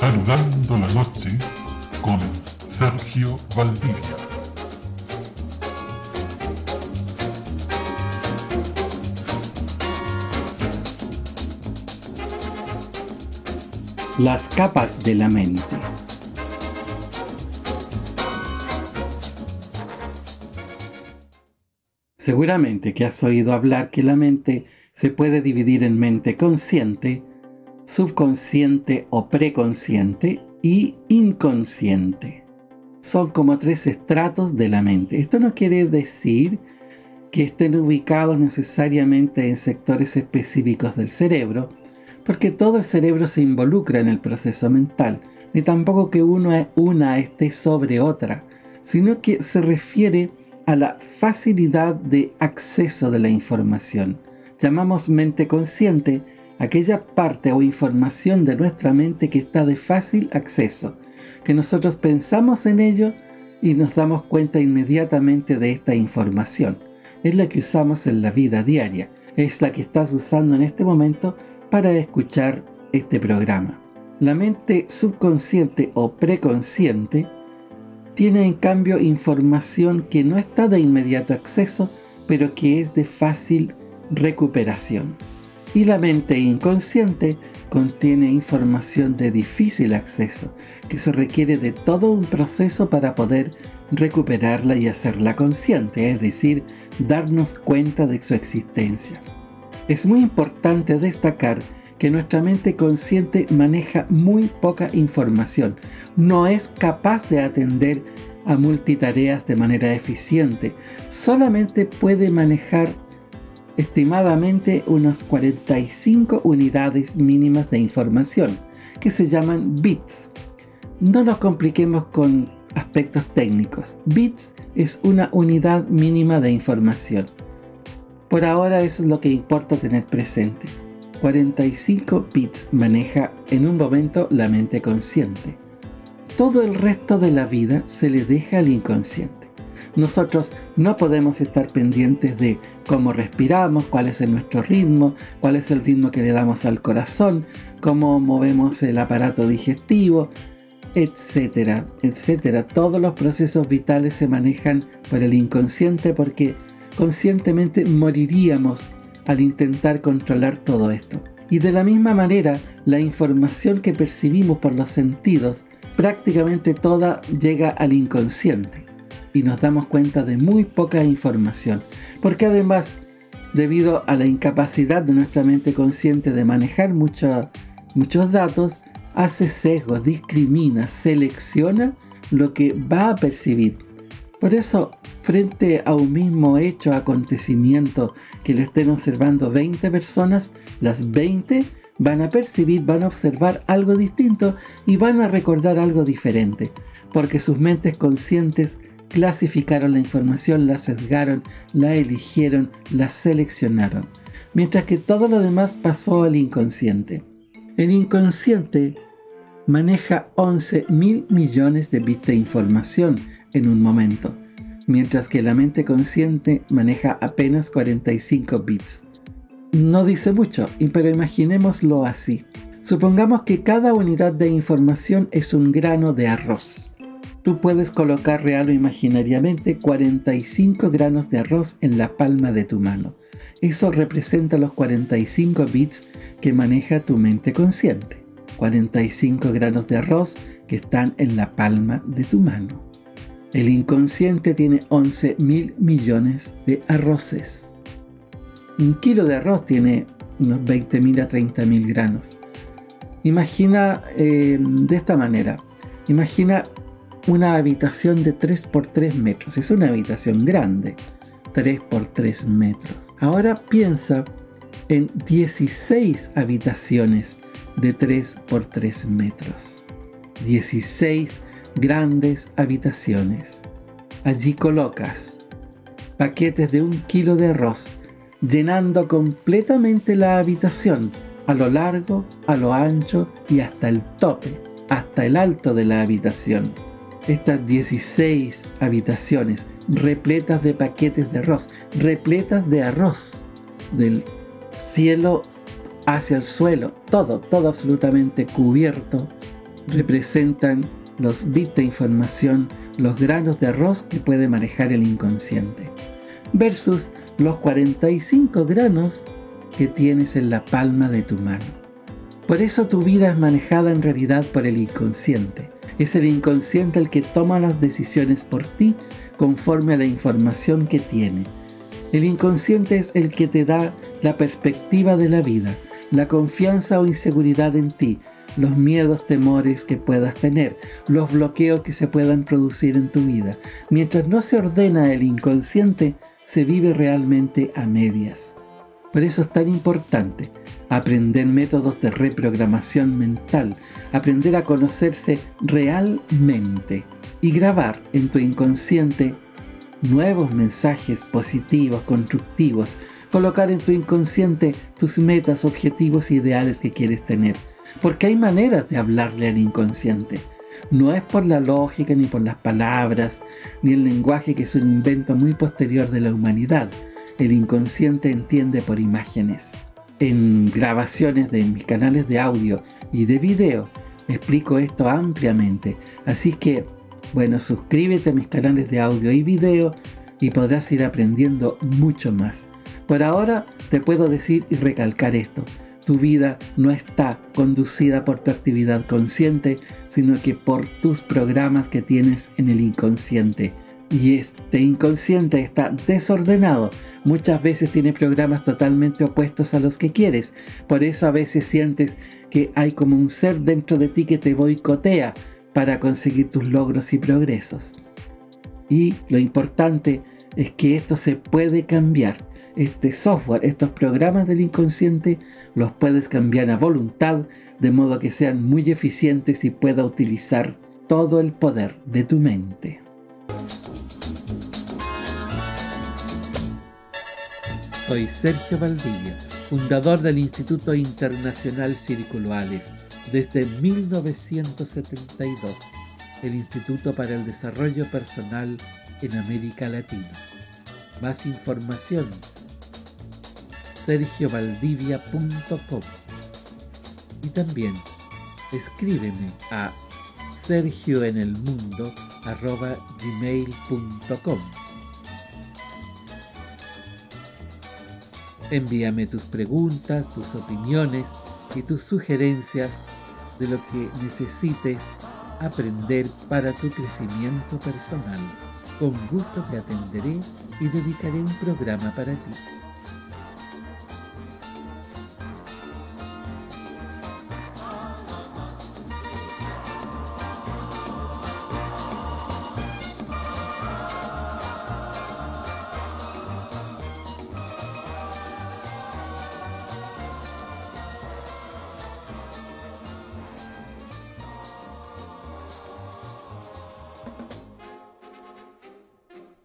Saludando la noche con Sergio Valdivia. Las capas de la mente. Seguramente que has oído hablar que la mente se puede dividir en mente consciente, subconsciente o preconsciente y inconsciente. Son como tres estratos de la mente. Esto no quiere decir que estén ubicados necesariamente en sectores específicos del cerebro, porque todo el cerebro se involucra en el proceso mental, ni tampoco que uno, una esté sobre otra, sino que se refiere a la facilidad de acceso de la información. Llamamos mente consciente aquella parte o información de nuestra mente que está de fácil acceso, que nosotros pensamos en ello y nos damos cuenta inmediatamente de esta información. Es la que usamos en la vida diaria, es la que estás usando en este momento para escuchar este programa. La mente subconsciente o preconsciente tiene en cambio información que no está de inmediato acceso, pero que es de fácil recuperación y la mente inconsciente contiene información de difícil acceso, que se requiere de todo un proceso para poder recuperarla y hacerla consciente, es decir, darnos cuenta de su existencia. Es muy importante destacar que nuestra mente consciente maneja muy poca información, no es capaz de atender a multitareas de manera eficiente, solamente puede manejar estimadamente unas 45 unidades mínimas de información, que se llaman bits. No nos compliquemos con aspectos técnicos. Bits es una unidad mínima de información. Por ahora eso es lo que importa tener presente. 45 bits maneja en un momento la mente consciente. Todo el resto de la vida se le deja al inconsciente. Nosotros no podemos estar pendientes de cómo respiramos, cuál es nuestro ritmo, cuál es el ritmo que le damos al corazón, cómo movemos el aparato digestivo, etcétera, etcétera. Todos los procesos vitales se manejan por el inconsciente porque conscientemente moriríamos al intentar controlar todo esto. Y de la misma manera, la información que percibimos por los sentidos, prácticamente toda llega al inconsciente y nos damos cuenta de muy poca información, porque además, debido a la incapacidad de nuestra mente consciente de manejar muchos datos, hace sesgos, discrimina, selecciona lo que va a percibir. Por eso, frente a un mismo hecho, acontecimiento que le estén observando 20 personas, las 20 van a percibir, van a observar algo distinto y van a recordar algo diferente, porque sus mentes conscientes clasificaron la información, la sesgaron, la eligieron, la seleccionaron, mientras que todo lo demás pasó al inconsciente. El inconsciente maneja 11 mil millones de bits de información en un momento, mientras que la mente consciente maneja apenas 45 bits. No dice mucho, pero imaginémoslo así. Supongamos que cada unidad de información es un grano de arroz. Tú puedes colocar real o imaginariamente 45 granos de arroz en la palma de tu mano. Eso representa los 45 bits que maneja tu mente consciente. 45 granos de arroz que están en la palma de tu mano. El inconsciente tiene 11 mil millones de arroces. Un kilo de arroz tiene unos 20 mil a 30 mil granos. Imagina eh, de esta manera. Imagina una habitación de 3 por 3 metros. Es una habitación grande, 3 por 3 metros. Ahora piensa en 16 habitaciones de 3 por 3 metros. 16 grandes habitaciones. Allí colocas paquetes de un kilo de arroz, llenando completamente la habitación a lo largo, a lo ancho y hasta el tope, hasta el alto de la habitación estas 16 habitaciones repletas de paquetes de arroz, repletas de arroz, del cielo hacia el suelo, todo, todo absolutamente cubierto representan los bits de información, los granos de arroz que puede manejar el inconsciente, versus los 45 granos que tienes en la palma de tu mano. Por eso tu vida es manejada en realidad por el inconsciente. Es el inconsciente el que toma las decisiones por ti conforme a la información que tiene. El inconsciente es el que te da la perspectiva de la vida, la confianza o inseguridad en ti, los miedos, temores que puedas tener, los bloqueos que se puedan producir en tu vida. Mientras no se ordena el inconsciente, se vive realmente a medias. Por eso es tan importante aprender métodos de reprogramación mental, aprender a conocerse realmente y grabar en tu inconsciente nuevos mensajes positivos, constructivos, colocar en tu inconsciente tus metas, objetivos e ideales que quieres tener. Porque hay maneras de hablarle al inconsciente. No es por la lógica, ni por las palabras, ni el lenguaje que es un invento muy posterior de la humanidad. El inconsciente entiende por imágenes. En grabaciones de mis canales de audio y de video explico esto ampliamente. Así que, bueno, suscríbete a mis canales de audio y video y podrás ir aprendiendo mucho más. Por ahora te puedo decir y recalcar esto. Tu vida no está conducida por tu actividad consciente, sino que por tus programas que tienes en el inconsciente. Y este inconsciente está desordenado. Muchas veces tiene programas totalmente opuestos a los que quieres. Por eso a veces sientes que hay como un ser dentro de ti que te boicotea para conseguir tus logros y progresos. Y lo importante es que esto se puede cambiar este software, estos programas del inconsciente, los puedes cambiar a voluntad de modo que sean muy eficientes y pueda utilizar todo el poder de tu mente. Soy Sergio Valdivia, fundador del Instituto Internacional Círculo Aleph desde 1972, el Instituto para el Desarrollo Personal en América Latina. Más información sergiovaldivia.com y también escríbeme a sergioenelmundo.gmail.com Envíame tus preguntas, tus opiniones y tus sugerencias de lo que necesites aprender para tu crecimiento personal. Con gusto te atenderé y dedicaré un programa para ti.